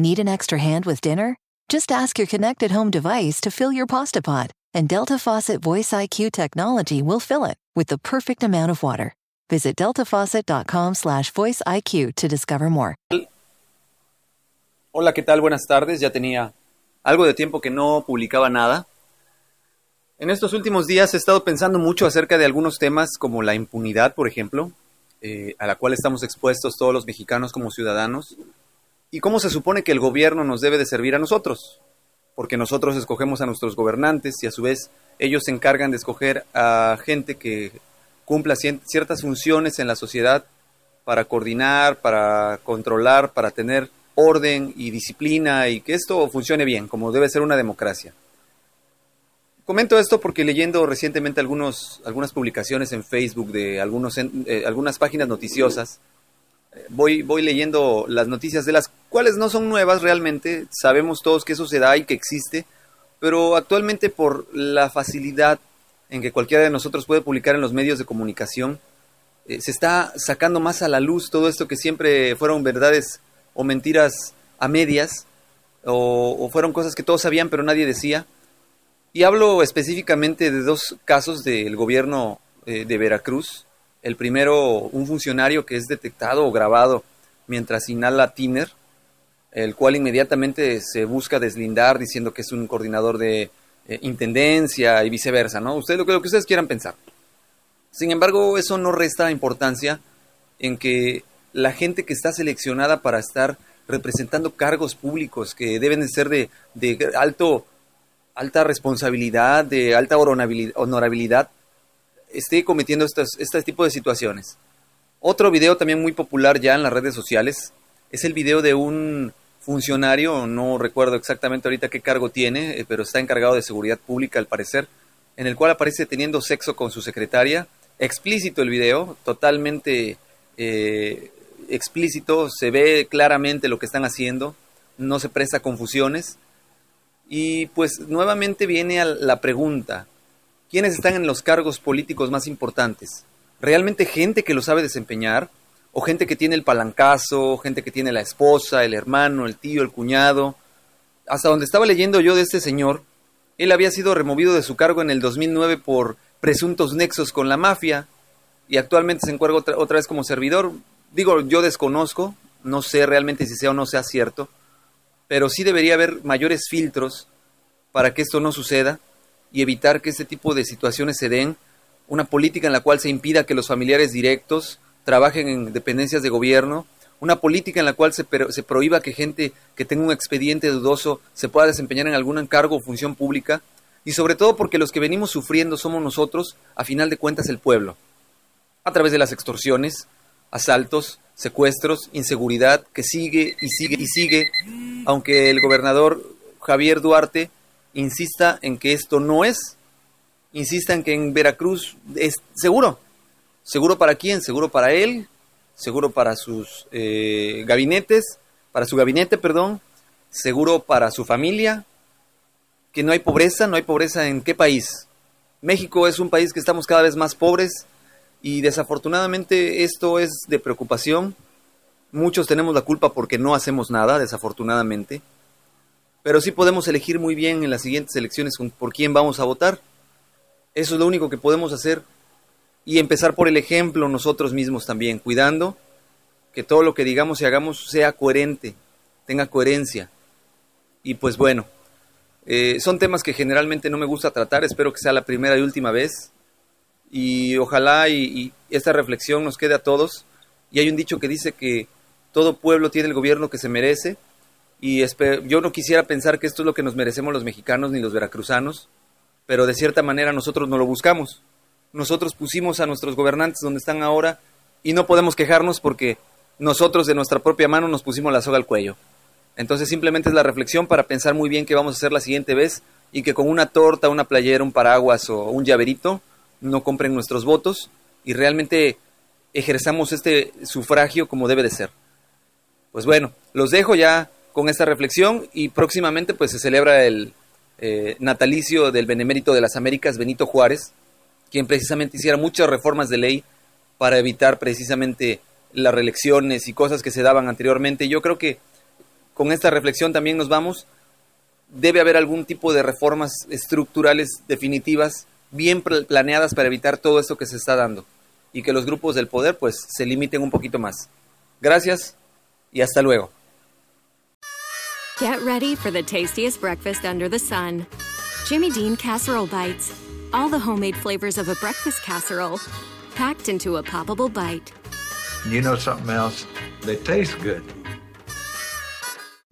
Need an extra hand with dinner? Just ask your connected home device to fill your pasta pot, and Delta Faucet Voice IQ technology will fill it with the perfect amount of water. Visit deltafaucet.com/slash voice IQ to discover more. Hola, ¿qué tal? Buenas tardes. Ya tenía algo de tiempo que no publicaba nada. En estos últimos días he estado pensando mucho acerca de algunos temas como la impunidad, por ejemplo, eh, a la cual estamos expuestos todos los mexicanos como ciudadanos, y cómo se supone que el gobierno nos debe de servir a nosotros, porque nosotros escogemos a nuestros gobernantes y a su vez ellos se encargan de escoger a gente que cumpla ciertas funciones en la sociedad para coordinar, para controlar, para tener orden y disciplina y que esto funcione bien, como debe ser una democracia. Comento esto porque leyendo recientemente algunos, algunas publicaciones en Facebook de algunos, eh, algunas páginas noticiosas, eh, voy, voy leyendo las noticias de las cuales no son nuevas realmente, sabemos todos que eso se da y que existe, pero actualmente por la facilidad en que cualquiera de nosotros puede publicar en los medios de comunicación, eh, se está sacando más a la luz todo esto que siempre fueron verdades o mentiras a medias, o, fueron cosas que todos sabían pero nadie decía. Y hablo específicamente de dos casos del gobierno eh, de Veracruz. El primero, un funcionario que es detectado o grabado mientras inhala tiner, el cual inmediatamente se busca deslindar diciendo que es un coordinador de eh, intendencia y viceversa, ¿no? Ustedes lo que, lo que ustedes quieran pensar. Sin embargo, eso no resta importancia en que la gente que está seleccionada para estar representando cargos públicos que deben de ser de, alto, alta responsabilidad, de alta honorabilidad, esté cometiendo este tipo de situaciones. Otro video también muy popular ya en las redes sociales es el video de un funcionario, no recuerdo exactamente ahorita qué cargo tiene, eh, pero está encargado de seguridad pública al parecer, en el cual aparece teniendo sexo con su secretaria. Explícito el video, totalmente eh, explícito, se ve claramente lo que están haciendo, no se presta confusiones. Y pues nuevamente viene a la pregunta, ¿quiénes están en los cargos políticos más importantes? ¿Realmente gente que lo sabe desempeñar? ¿O gente que tiene el palancazo, gente que tiene la esposa, el hermano, el tío, el cuñado? Hasta donde estaba leyendo yo de este señor, él había sido removido de su cargo en el 2009 por presuntos nexos con la mafia y actualmente se encuentra otra, otra vez como servidor digo, yo desconozco, no sé realmente si sea o no sea cierto, pero sí debería haber mayores filtros para que esto no suceda y evitar que este tipo de situaciones se den, una política en la cual se impida que los familiares directos trabajen en dependencias de gobierno, una política en la cual se, prohíba que gente que tenga un expediente dudoso se pueda desempeñar en algún encargo o función pública, y sobre todo porque los que venimos sufriendo somos nosotros, a final de cuentas el pueblo, a través de las extorsiones, asaltos, secuestros, inseguridad que sigue y sigue y sigue, aunque el gobernador Javier Duarte insista en que esto no es, insista en que en Veracruz es seguro. ¿Seguro para quién? Seguro para él, seguro para sus eh, gabinetes, para su gabinete, perdón, seguro para su familia, que no hay pobreza, no hay pobreza en qué país. México es un país que estamos cada vez más pobres, y desafortunadamente esto es de preocupación. Muchos tenemos la culpa porque no hacemos nada, desafortunadamente. Pero sí podemos elegir muy bien en las siguientes elecciones por quién vamos a votar. Eso es lo único que podemos hacer. Y empezar por el ejemplo nosotros mismos también, cuidando que todo lo que digamos y hagamos sea coherente, tenga coherencia. Y pues bueno, eh, son temas que generalmente no me gusta tratar, espero que sea la primera y última vez y ojalá y, esta reflexión nos quede a todos. Y hay un dicho que dice que todo pueblo tiene el gobierno que se merece y yo no quisiera pensar que esto es lo que nos merecemos los mexicanos ni los veracruzanos, pero de cierta manera nosotros no lo buscamos. Nosotros pusimos a nuestros gobernantes donde están ahora y no podemos quejarnos porque nosotros de nuestra propia mano nos pusimos la soga al cuello. Entonces simplemente es la reflexión para pensar muy bien qué vamos a hacer la siguiente vez y que con una torta, una playera, un paraguas o un llaverito no compren nuestros votos y realmente ejerzamos este sufragio como debe de ser. Pues bueno, los dejo ya con esta reflexión y próximamente pues se celebra el eh, natalicio del Benemérito de las Américas, Benito Juárez, quien precisamente hiciera muchas reformas de ley para evitar precisamente las reelecciones y cosas que se daban anteriormente. Yo creo que con esta reflexión también nos vamos. Debe haber algún tipo de reformas estructurales definitivas, bien planeadas para evitar todo esto que se está dando y que los grupos del poder pues se limiten un poquito más. Gracias y hasta luego. Get ready for the tastiest breakfast under the sun. Jimmy Dean casserole bites. All the homemade flavors of a breakfast casserole packed into a poppable bite. You know something else? They taste good.